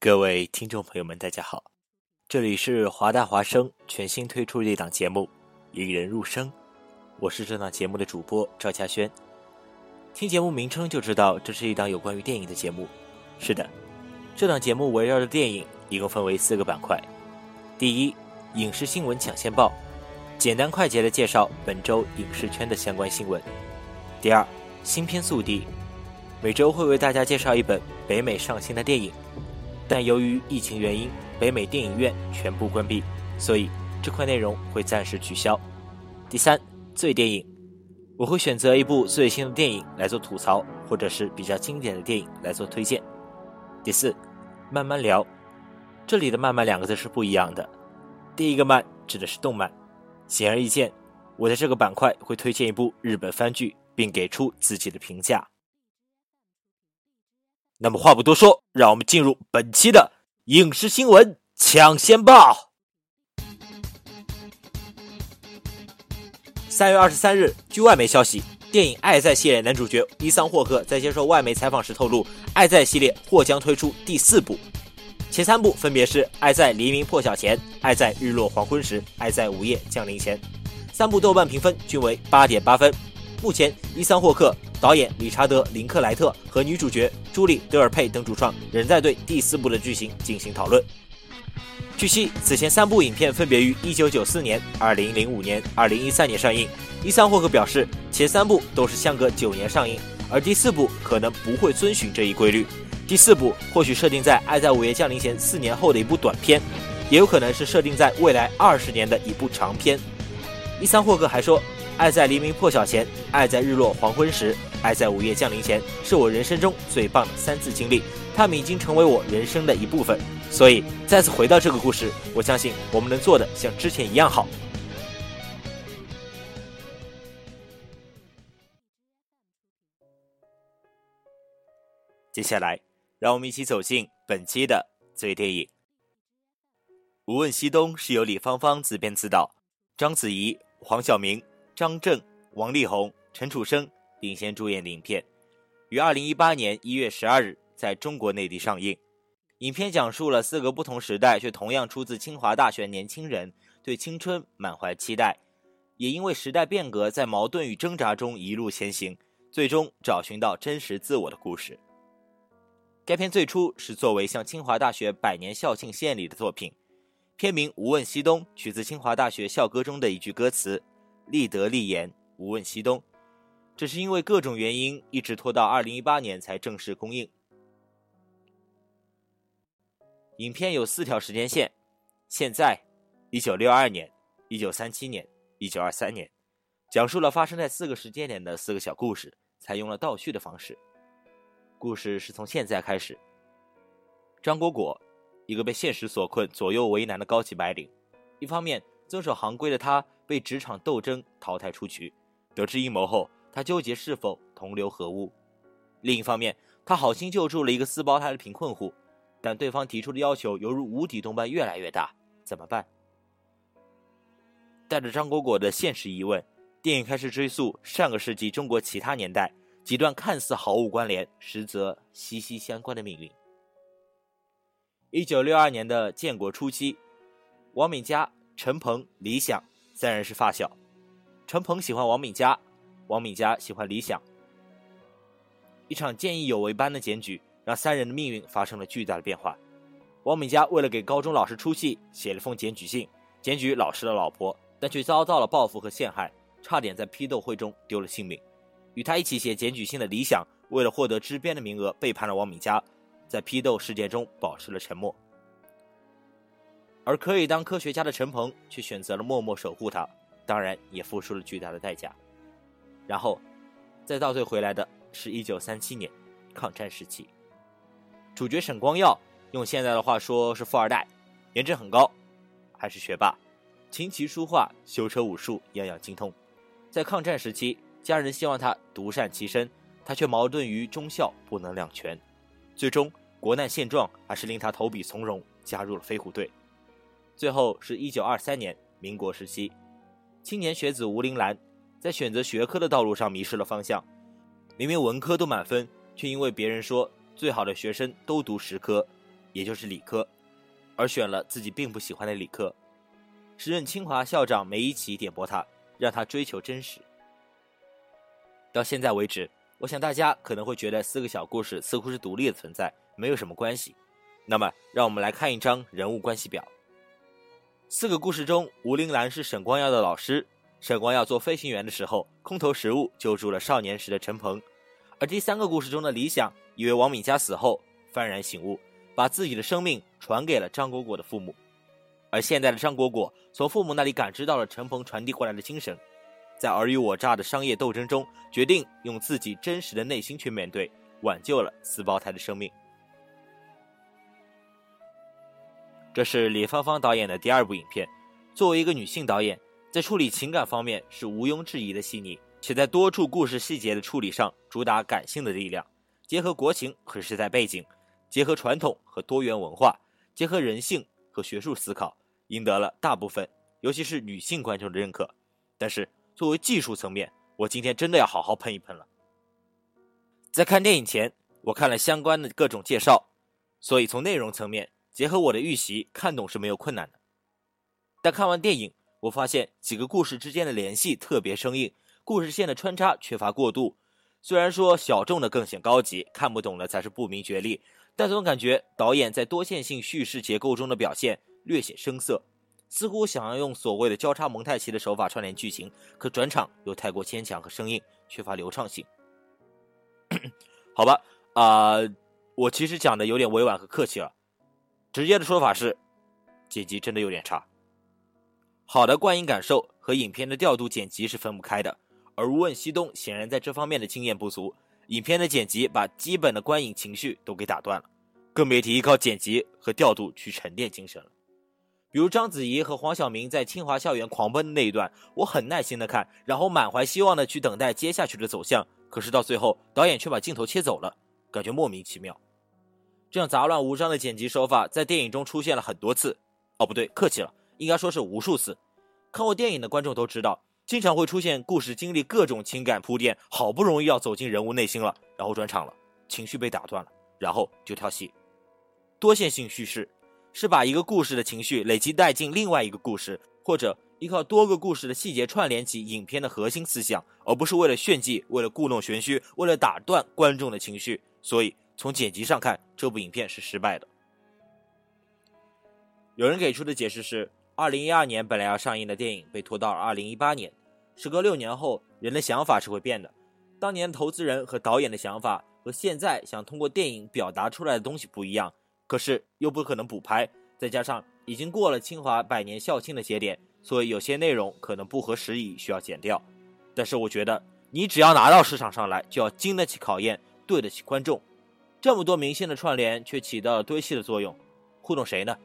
各位听众朋友们，大家好，这里是华大华生全新推出的一档节目《引人入胜》，我是这档节目的主播赵佳轩。听节目名称就知道，这是一档有关于电影的节目。是的，这档节目围绕着电影，一共分为四个板块：第一，影视新闻抢先报，简单快捷的介绍本周影视圈的相关新闻；第二，新片速递，每周会为大家介绍一本北美上新的电影。但由于疫情原因，北美电影院全部关闭，所以这块内容会暂时取消。第三，最电影，我会选择一部最新的电影来做吐槽，或者是比较经典的电影来做推荐。第四，慢慢聊，这里的“慢慢”两个字是不一样的。第一个“慢”指的是动漫，显而易见，我在这个板块会推荐一部日本番剧，并给出自己的评价。那么话不多说，让我们进入本期的影视新闻抢先报。三月二十三日，据外媒消息，电影《爱在》系列男主角伊桑霍克在接受外媒采访时透露，《爱在》系列或将推出第四部，前三部分别是《爱在黎明破晓前》《爱在日落黄昏时》《爱在午夜降临前》，三部豆瓣评分均为八点八分。目前，伊桑霍克。导演理查德·林克莱特和女主角朱莉·德尔佩等主创仍在对第四部的剧情进行讨论。据悉，此前三部影片分别于1994年、2005年、2013年上映。伊桑霍克表示，前三部都是相隔九年上映，而第四部可能不会遵循这一规律。第四部或许设定在《爱在午夜降临前》四年后的一部短片，也有可能是设定在未来二十年的一部长片。伊桑霍克还说。爱在黎明破晓前，爱在日落黄昏时，爱在午夜降临前，是我人生中最棒的三次经历。他们已经成为我人生的一部分。所以再次回到这个故事，我相信我们能做的像之前一样好。接下来，让我们一起走进本期的最电影。《无问西东》是由李芳芳自编自导，章子怡、黄晓明。张震、王力宏、陈楚生领衔主演的影片，于二零一八年一月十二日在中国内地上映。影片讲述了四个不同时代却同样出自清华大学年轻人对青春满怀期待，也因为时代变革在矛盾与挣扎中一路前行，最终找寻到真实自我的故事。该片最初是作为向清华大学百年校庆献礼的作品，片名《无问西东》取自清华大学校歌中的一句歌词。立德立言，无问西东，只是因为各种原因，一直拖到二零一八年才正式公映。影片有四条时间线：现在、一九六二年、一九三七年、一九二三年，讲述了发生在四个时间点的四个小故事，采用了倒叙的方式。故事是从现在开始。张果果，一个被现实所困、左右为难的高级白领，一方面遵守行规的他。被职场斗争淘汰出局，得知阴谋后，他纠结是否同流合污。另一方面，他好心救助了一个四胞胎的贫困户，但对方提出的要求犹如无底洞般越来越大，怎么办？带着张果果的现实疑问，电影开始追溯上个世纪中国其他年代几段看似毫无关联，实则息息相关的命运。一九六二年的建国初期，王敏佳、陈鹏、李想。三人是发小，陈鹏喜欢王敏佳，王敏佳喜欢李想。一场见义勇为般的检举，让三人的命运发生了巨大的变化。王敏佳为了给高中老师出气，写了封检举信，检举老师的老婆，但却遭到了报复和陷害，差点在批斗会中丢了性命。与他一起写检举信的李想，为了获得支边的名额，背叛了王敏佳，在批斗事件中保持了沉默。而可以当科学家的陈鹏却选择了默默守护他，当然也付出了巨大的代价。然后，再倒退回来的是一九三七年，抗战时期，主角沈光耀用现在的话说是富二代，颜值很高，还是学霸，琴棋书画、修车武术样样精通。在抗战时期，家人希望他独善其身，他却矛盾于忠孝不能两全。最终，国难现状还是令他投笔从戎，加入了飞虎队。最后是一九二三年，民国时期，青年学子吴玲兰在选择学科的道路上迷失了方向，明明文科都满分，却因为别人说最好的学生都读实科，也就是理科，而选了自己并不喜欢的理科。时任清华校长梅贻琦点拨他，让他追求真实。到现在为止，我想大家可能会觉得四个小故事似乎是独立的存在，没有什么关系。那么，让我们来看一张人物关系表。四个故事中，吴玲兰是沈光耀的老师。沈光耀做飞行员的时候，空投食物救助了少年时的陈鹏。而第三个故事中的李想，以为王敏佳死后幡然醒悟，把自己的生命传给了张果果的父母。而现在的张果果从父母那里感知到了陈鹏传递过来的精神，在尔虞我诈的商业斗争中，决定用自己真实的内心去面对，挽救了四胞胎的生命。这是李芳芳导演的第二部影片。作为一个女性导演，在处理情感方面是毋庸置疑的细腻，且在多处故事细节的处理上主打感性的力量，结合国情和时代背景，结合传统和多元文化，结合人性和学术思考，赢得了大部分，尤其是女性观众的认可。但是作为技术层面，我今天真的要好好喷一喷了。在看电影前，我看了相关的各种介绍，所以从内容层面。结合我的预习，看懂是没有困难的。但看完电影，我发现几个故事之间的联系特别生硬，故事线的穿插缺乏过渡。虽然说小众的更显高级，看不懂的才是不明觉厉，但总感觉导演在多线性叙事结构中的表现略显生涩，似乎想要用所谓的交叉蒙太奇的手法串联剧情，可转场又太过牵强和生硬，缺乏流畅性。好吧，啊，我其实讲的有点委婉和客气了。直接的说法是，剪辑真的有点差。好的观影感受和影片的调度剪辑是分不开的，而《无问西东》显然在这方面的经验不足，影片的剪辑把基本的观影情绪都给打断了，更别提依靠剪辑和调度去沉淀精神了。比如章子怡和黄晓明在清华校园狂奔的那一段，我很耐心的看，然后满怀希望的去等待接下去的走向，可是到最后导演却把镜头切走了，感觉莫名其妙。这样杂乱无章的剪辑手法在电影中出现了很多次，哦，不对，客气了，应该说是无数次。看过电影的观众都知道，经常会出现故事经历各种情感铺垫，好不容易要走进人物内心了，然后转场了，情绪被打断了，然后就跳戏。多线性叙事是把一个故事的情绪累积带进另外一个故事，或者依靠多个故事的细节串联起影片的核心思想，而不是为了炫技，为了故弄玄虚，为了打断观众的情绪。所以。从剪辑上看，这部影片是失败的。有人给出的解释是，二零一二年本来要上映的电影被拖到了二零一八年。时隔六年后，人的想法是会变的。当年投资人和导演的想法和现在想通过电影表达出来的东西不一样，可是又不可能补拍。再加上已经过了清华百年校庆的节点，所以有些内容可能不合时宜，需要剪掉。但是我觉得，你只要拿到市场上来，就要经得起考验，对得起观众。这么多明星的串联，却起到了堆砌的作用，糊弄谁呢？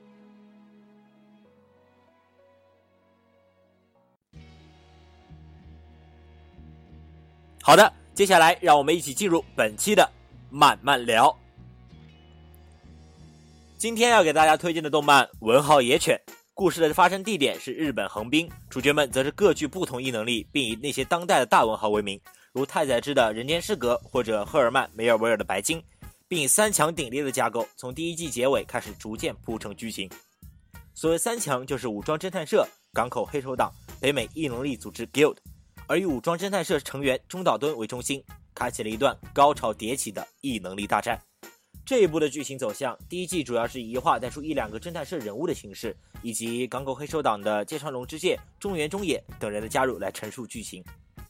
好的，接下来让我们一起进入本期的慢慢聊。今天要给大家推荐的动漫《文豪野犬》，故事的发生地点是日本横滨，主角们则是各具不同异能力，并以那些当代的大文豪为名，如太宰治的人间失格，或者赫尔曼·梅尔维尔的白金。并以三强鼎立的架构，从第一季结尾开始逐渐铺成剧情。所谓三强，就是武装侦探社、港口黑手党、北美异能力组织 Guild，而以武装侦探社成员中岛敦为中心，开启了一段高潮迭起的异能力大战。这一部的剧情走向，第一季主要是以一话带出一两个侦探社人物的形式，以及港口黑手党的芥川龙之介、中原中野等人的加入来陈述剧情。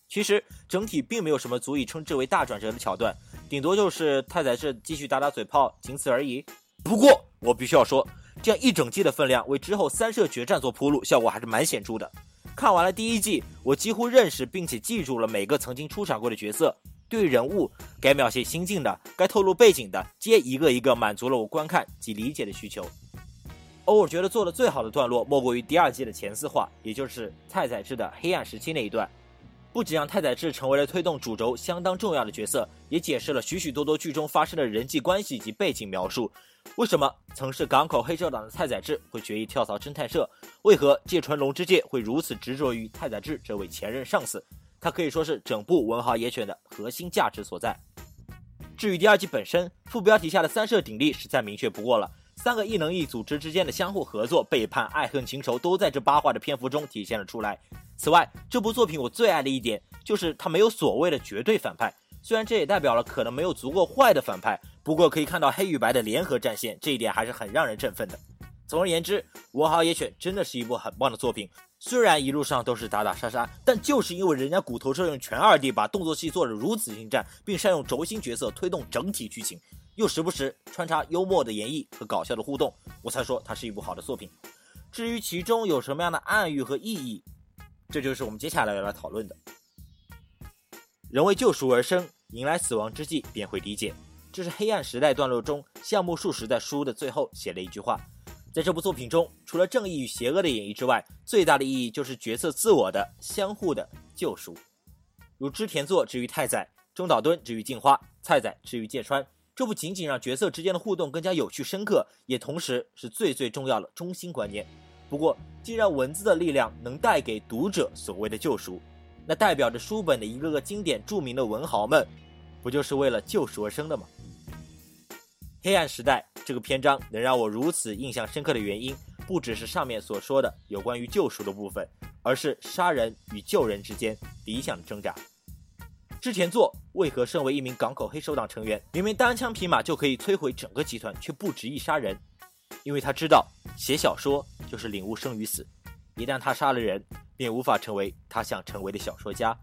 其实整体并没有什么足以称之为大转折的桥段。顶多就是太宰治继续打打嘴炮，仅此而已。不过我必须要说，这样一整季的分量为之后三社决战做铺路，效果还是蛮显著的。看完了第一季，我几乎认识并且记住了每个曾经出场过的角色，对于人物该描写心境的、该透露背景的，皆一个一个满足了我观看及理解的需求。而我觉得做的最好的段落，莫过于第二季的前四话，也就是太宰治的黑暗时期那一段。不仅让太宰治成为了推动主轴相当重要的角色，也解释了许许多多剧中发生的人际关系及背景描述。为什么曾是港口黑社党的太宰治会决意跳槽侦探社？为何芥川龙之介会如此执着于太宰治这位前任上司？他可以说是整部《文豪野犬》的核心价值所在。至于第二季本身，副标题下的三社鼎立实在明确不过了。三个异能异组织之间的相互合作、背叛、爱恨情仇，都在这八话的篇幅中体现了出来。此外，这部作品我最爱的一点就是它没有所谓的绝对反派，虽然这也代表了可能没有足够坏的反派，不过可以看到黑与白的联合战线，这一点还是很让人振奋的。总而言之，《我好野犬》真的是一部很棒的作品。虽然一路上都是打打杀杀，但就是因为人家骨头社用全二 D 把动作戏做得如此精湛，并善用轴心角色推动整体剧情。又时不时穿插幽默的演绎和搞笑的互动，我才说它是一部好的作品。至于其中有什么样的暗喻和意义，这就是我们接下来要来讨论的。人为救赎而生，迎来死亡之际便会理解。这是黑暗时代段落中项目数时在书的最后写了一句话。在这部作品中，除了正义与邪恶的演绎之外，最大的意义就是角色自我的相互的救赎。如织田作之于太宰，中岛敦之于镜花，菜仔之于芥川。这不仅仅让角色之间的互动更加有趣深刻，也同时是最最重要的中心观念。不过，既然文字的力量能带给读者所谓的救赎，那代表着书本的一个个经典著名的文豪们，不就是为了救赎而生的吗？黑暗时代这个篇章能让我如此印象深刻的原因，不只是上面所说的有关于救赎的部分，而是杀人与救人之间理想的挣扎。之前做为何身为一名港口黑手党成员，明明单枪匹马就可以摧毁整个集团，却不执意杀人？因为他知道写小说就是领悟生与死，一旦他杀了人，便无法成为他想成为的小说家。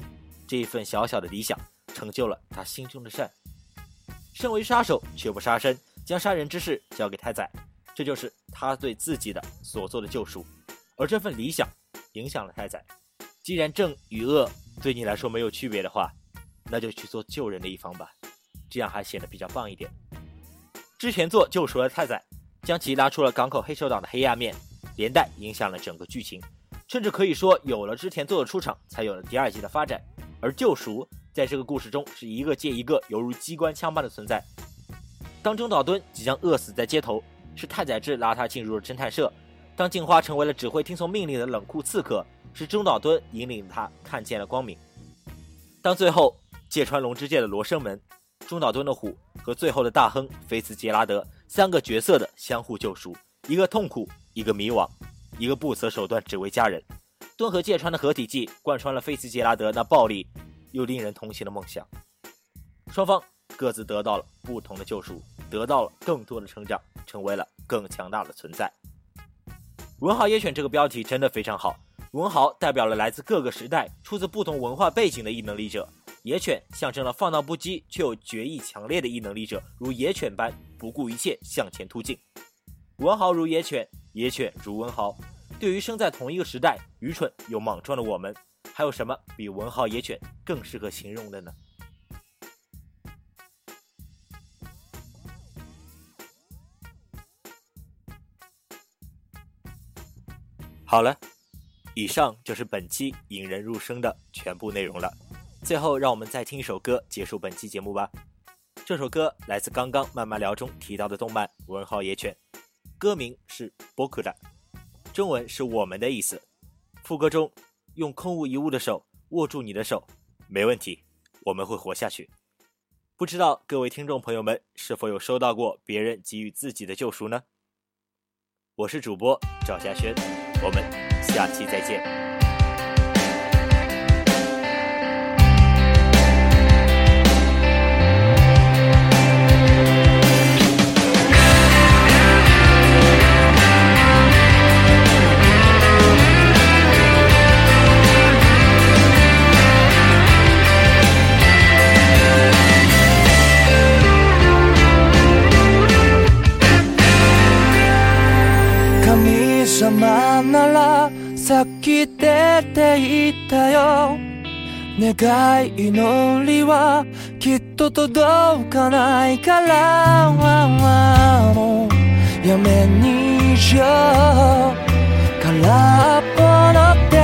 这一份小小的理想，成就了他心中的善。身为杀手却不杀生，将杀人之事交给太宰，这就是他对自己的所做的救赎。而这份理想影响了太宰。既然正与恶对你来说没有区别的话，那就去做救人的一方吧，这样还显得比较棒一点。之前做救赎了太宰，将其拉出了港口黑手党的黑暗面，连带影响了整个剧情，甚至可以说有了之前做的出场，才有了第二季的发展。而救赎在这个故事中是一个接一个，犹如机关枪般的存在。当中岛敦即将饿死在街头，是太宰治拉他进入了侦探社；当镜花成为了只会听从命令的冷酷刺客，是中岛敦引领他看见了光明。当最后。芥川龙之介的罗生门、中岛敦的虎和最后的大亨菲茨杰拉德三个角色的相互救赎，一个痛苦，一个迷惘，一个不择手段只为家人。敦和芥川的合体技贯穿了菲茨杰拉德那暴力又令人同情的梦想。双方各自得到了不同的救赎，得到了更多的成长，成为了更强大的存在。文豪野犬这个标题真的非常好，文豪代表了来自各个时代、出自不同文化背景的异能力者。野犬象征了放荡不羁却又决意强烈的异能力者，如野犬般不顾一切向前突进。文豪如野犬，野犬如文豪。对于生在同一个时代、愚蠢又莽撞的我们，还有什么比文豪野犬更适合形容的呢？好了，以上就是本期引人入胜的全部内容了。最后，让我们再听一首歌结束本期节目吧。这首歌来自刚刚慢慢聊中提到的动漫《文豪野犬》，歌名是《波克达》，中文是我们的意思。副歌中用空无一物的手握住你的手，没问题，我们会活下去。不知道各位听众朋友们是否有收到过别人给予自己的救赎呢？我是主播赵嘉轩，我们下期再见。願い祈りはきっと届かないから。もうやめにしよう。空っぽの手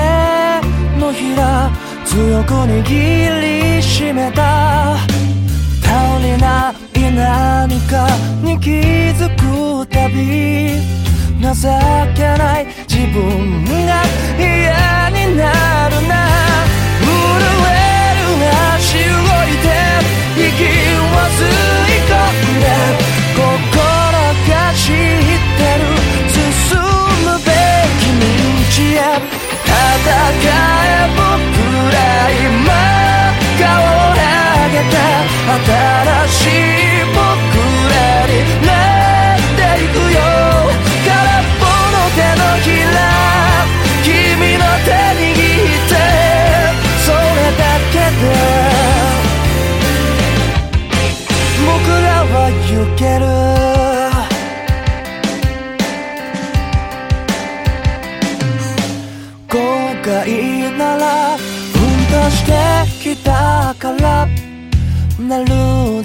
のひら強く握りしめた。頼りない何かに気づくたび。情けない自分が嫌になるな。動いて息を吸い込んで心が知ってる進むべき道へ戦え僕ら今顔を上げて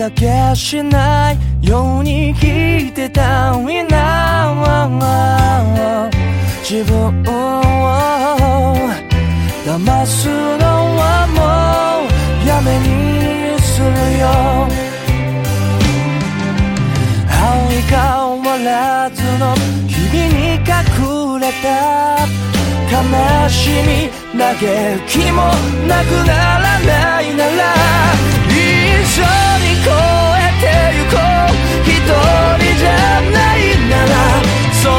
だけしないように生きてたいな自分を騙すのはもうやめにするよ相変わらずの日々に隠れた悲しみ嘆きもなくならないなら一緒に越えてゆこう一人じゃないならそれ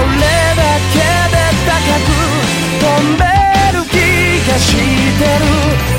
だけで高く飛んでる気がしてる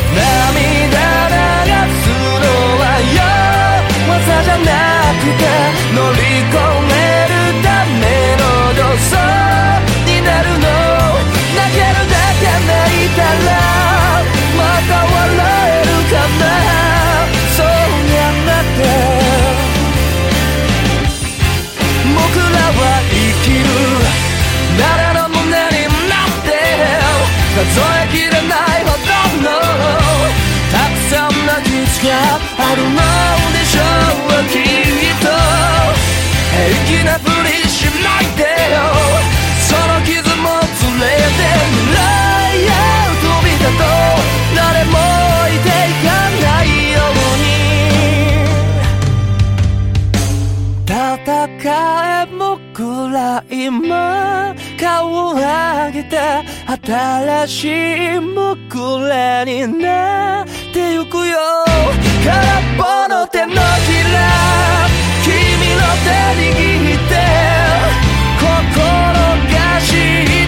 気なふりしないでよ。その傷も連れて未来へ飛び立とう。誰も置いていかないように。戦え僕ら今顔を上げて新しい僕らにな。ってゆくよ。空っぽの手のひら。手握って心が知